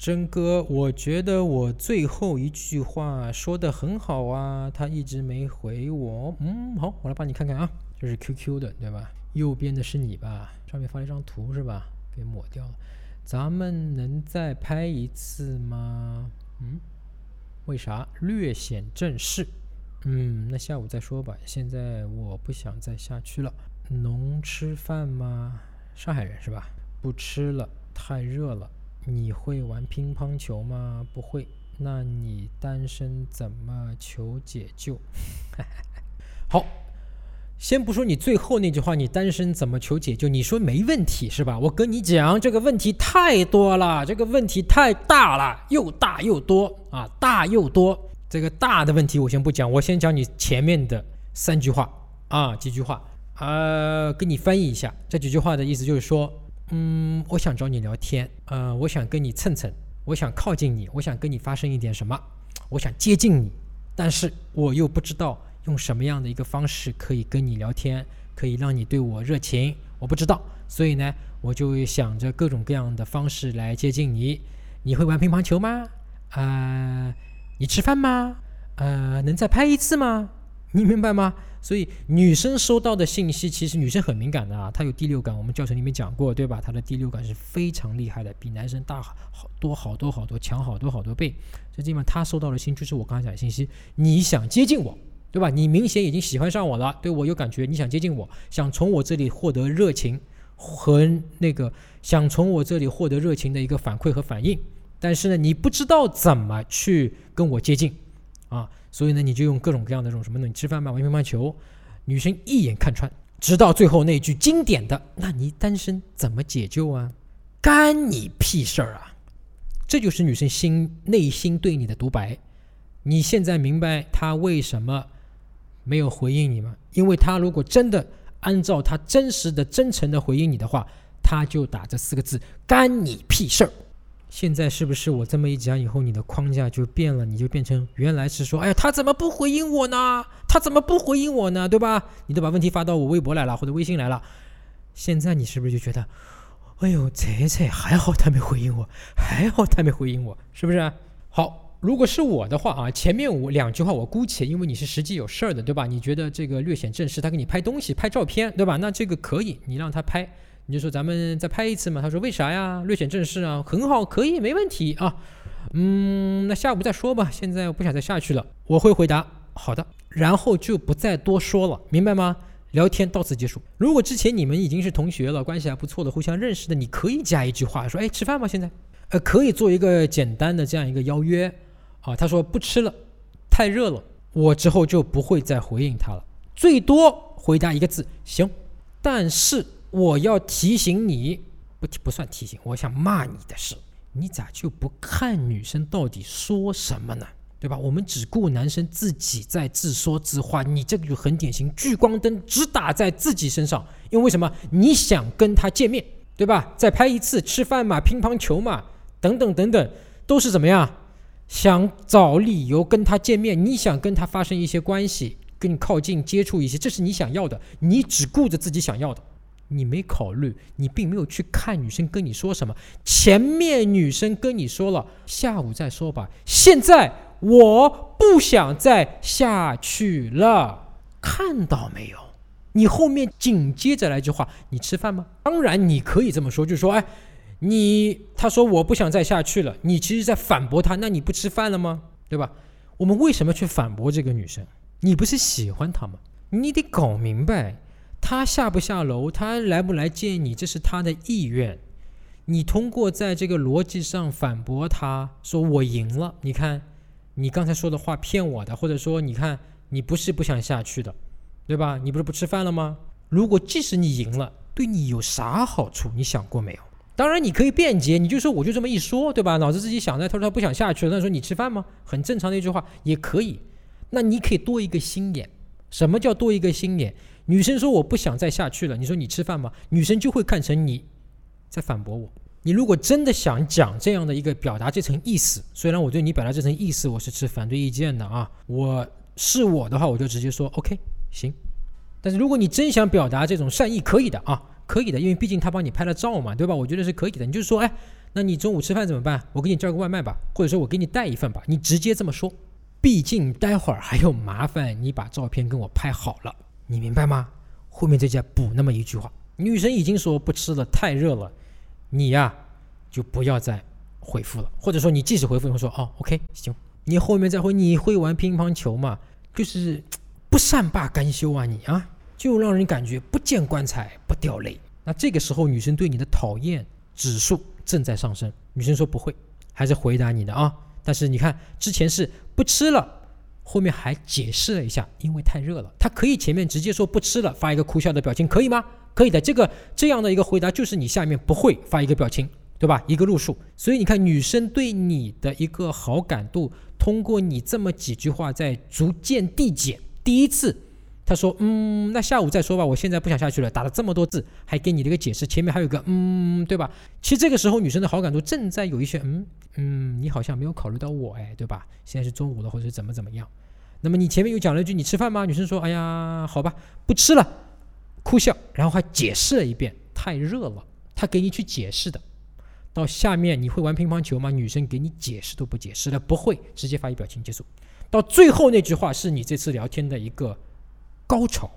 真哥，我觉得我最后一句话说的很好啊，他一直没回我。嗯，好，我来帮你看看啊，这是 QQ 的，对吧？右边的是你吧？上面发了一张图是吧？给抹掉了。咱们能再拍一次吗？嗯，为啥？略显正式。嗯，那下午再说吧。现在我不想再下去了。能吃饭吗？上海人是吧？不吃了，太热了。你会玩乒乓球吗？不会。那你单身怎么求解救？好，先不说你最后那句话，你单身怎么求解救？你说没问题是吧？我跟你讲，这个问题太多了，这个问题太大了，又大又多啊，大又多。这个大的问题我先不讲，我先讲你前面的三句话啊，几句话，呃，给你翻译一下。这几句话的意思就是说。嗯，我想找你聊天，呃，我想跟你蹭蹭，我想靠近你，我想跟你发生一点什么，我想接近你，但是我又不知道用什么样的一个方式可以跟你聊天，可以让你对我热情，我不知道，所以呢，我就想着各种各样的方式来接近你。你会玩乒乓球吗？啊，你吃饭吗？呃，能再拍一次吗？你明白吗？所以女生收到的信息，其实女生很敏感的啊，她有第六感。我们教程里面讲过，对吧？她的第六感是非常厉害的，比男生大好多好多好多，强好多好多倍。这地方她收到的信就是我刚才讲的信息，你想接近我，对吧？你明显已经喜欢上我了，对我有感觉，你想接近我，想从我这里获得热情和那个，想从我这里获得热情的一个反馈和反应。但是呢，你不知道怎么去跟我接近啊。所以呢，你就用各种各样的这种什么呢？你吃饭吧，玩乒乓球，女生一眼看穿，直到最后那句经典的：“那你单身怎么解救啊？干你屁事儿啊！”这就是女生心内心对你的独白。你现在明白她为什么没有回应你吗？因为她如果真的按照她真实的、真诚的回应你的话，她就打这四个字：“干你屁事儿。”现在是不是我这么一讲以后，你的框架就变了？你就变成原来是说，哎呀，他怎么不回应我呢？他怎么不回应我呢？对吧？你都把问题发到我微博来了，或者微信来了。现在你是不是就觉得，哎呦，这这还好他没回应我，还好他没回应我，是不是？好，如果是我的话啊，前面我两句话我姑且，因为你是实际有事儿的，对吧？你觉得这个略显正式，他给你拍东西、拍照片，对吧？那这个可以，你让他拍。你就说咱们再拍一次嘛？他说为啥呀？略显正式啊，很好，可以，没问题啊。嗯，那下午再说吧。现在我不想再下去了。我会回答好的，然后就不再多说了，明白吗？聊天到此结束。如果之前你们已经是同学了，关系还不错的，互相认识的，你可以加一句话说：“哎，吃饭吗？现在？”呃，可以做一个简单的这样一个邀约啊。他说不吃了，太热了。我之后就不会再回应他了，最多回答一个字：行。但是。我要提醒你，不提不算提醒，我想骂你的是，你咋就不看女生到底说什么呢？对吧？我们只顾男生自己在自说自话，你这个就很典型，聚光灯只打在自己身上，因为什么？你想跟他见面，对吧？再拍一次吃饭嘛，乒乓球嘛，等等等等，都是怎么样？想找理由跟他见面，你想跟他发生一些关系，跟你靠近接触一些，这是你想要的，你只顾着自己想要的。你没考虑，你并没有去看女生跟你说什么。前面女生跟你说了，下午再说吧。现在我不想再下去了，看到没有？你后面紧接着来句话：你吃饭吗？当然你可以这么说，就是说，哎，你他说我不想再下去了，你其实在反驳他。那你不吃饭了吗？对吧？我们为什么去反驳这个女生？你不是喜欢她吗？你得搞明白。他下不下楼，他来不来见你，这是他的意愿。你通过在这个逻辑上反驳他，说我赢了。你看，你刚才说的话骗我的，或者说，你看你不是不想下去的，对吧？你不是不吃饭了吗？如果即使你赢了，对你有啥好处？你想过没有？当然你可以辩解，你就说我就这么一说，对吧？脑子自己想的。他说他不想下去了，那说你吃饭吗？很正常的一句话也可以。那你可以多一个心眼。什么叫多一个心眼？女生说我不想再下去了，你说你吃饭吗？女生就会看成你在反驳我。你如果真的想讲这样的一个表达这层意思，虽然我对你表达这层意思我是持反对意见的啊，我是我的话我就直接说 OK 行。但是如果你真想表达这种善意，可以的啊，可以的，因为毕竟他帮你拍了照嘛，对吧？我觉得是可以的。你就说哎，那你中午吃饭怎么办？我给你叫个外卖吧，或者说我给你带一份吧。你直接这么说，毕竟待会儿还有麻烦你把照片跟我拍好了，你明白吗？后面再加补那么一句话，女生已经说不吃了，太热了，你呀就不要再回复了，或者说你即使回复，你会说哦，OK，行。你后面再回，你会玩乒乓球吗？就是不善罢甘休啊，你啊，就让人感觉不见棺材不掉泪。那这个时候，女生对你的讨厌指数正在上升。女生说不会，还是回答你的啊。但是你看，之前是不吃了，后面还解释了一下，因为太热了。他可以前面直接说不吃了，发一个哭笑的表情，可以吗？可以的。这个这样的一个回答，就是你下面不会发一个表情，对吧？一个路数。所以你看，女生对你的一个好感度。通过你这么几句话在逐渐递减。第一次，他说：“嗯，那下午再说吧，我现在不想下去了。”打了这么多字，还给你了一个解释，前面还有个“嗯”，对吧？其实这个时候女生的好感度正在有一些“嗯嗯”，你好像没有考虑到我，哎，对吧？现在是中午了，或者是怎么怎么样？那么你前面又讲了一句：“你吃饭吗？”女生说：“哎呀，好吧，不吃了。”哭笑，然后还解释了一遍：“太热了。”他给你去解释的。到下面你会玩乒乓球吗？女生给你解释都不解释了，不会直接发一表情结束。到最后那句话是你这次聊天的一个高潮，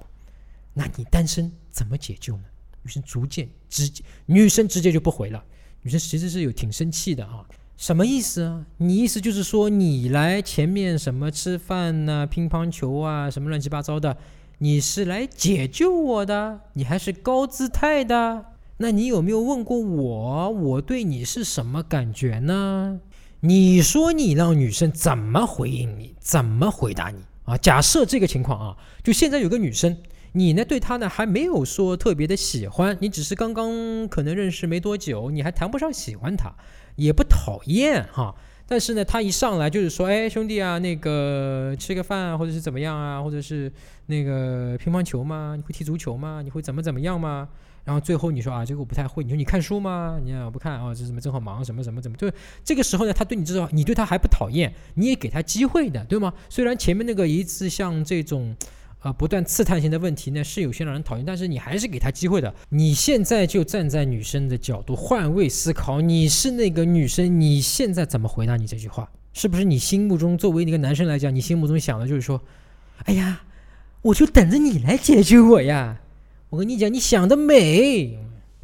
那你单身怎么解救呢？女生逐渐直接，女生直接就不回了。女生其实是有挺生气的啊，什么意思啊？你意思就是说你来前面什么吃饭呐、乒乓球啊什么乱七八糟的，你是来解救我的？你还是高姿态的？那你有没有问过我，我对你是什么感觉呢？你说你让女生怎么回应你，怎么回答你啊？假设这个情况啊，就现在有个女生，你呢对她呢还没有说特别的喜欢，你只是刚刚可能认识没多久，你还谈不上喜欢她，也不讨厌哈。但是呢，她一上来就是说，哎，兄弟啊，那个吃个饭啊或者是怎么样啊，或者是那个乒乓球吗？你会踢足球吗？你会怎么怎么样吗？然后最后你说啊，这个我不太会。你说你看书吗？你看我不看啊，这什么正好忙什么什么怎么？就这个时候呢，他对你这种，你对他还不讨厌，你也给他机会的，对吗？虽然前面那个一次像这种，呃，不断刺探性的问题呢，是有些让人讨厌，但是你还是给他机会的。你现在就站在女生的角度换位思考，你是那个女生，你现在怎么回答你这句话？是不是你心目中作为一个男生来讲，你心目中想的就是说，哎呀，我就等着你来解决我呀？我跟你讲，你想得美，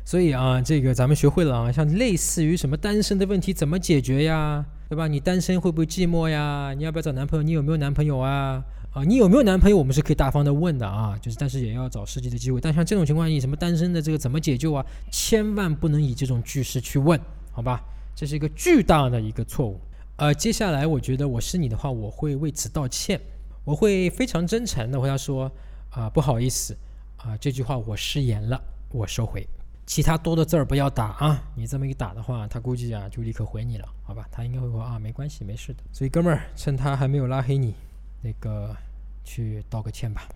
所以啊，这个咱们学会了啊，像类似于什么单身的问题怎么解决呀，对吧？你单身会不会寂寞呀？你要不要找男朋友？你有没有男朋友啊？啊，你有没有男朋友？我们是可以大方的问的啊，就是但是也要找实际的机会。但像这种情况，你什么单身的这个怎么解救啊？千万不能以这种句式去问，好吧？这是一个巨大的一个错误。呃，接下来我觉得我是你的话，我会为此道歉，我会非常真诚的回答说啊，不好意思。啊，这句话我失言了，我收回。其他多的字儿不要打啊！你这么一打的话，他估计啊就立刻回你了，好吧？他应该会说啊，没关系，没事的。所以哥们儿，趁他还没有拉黑你，那个去道个歉吧。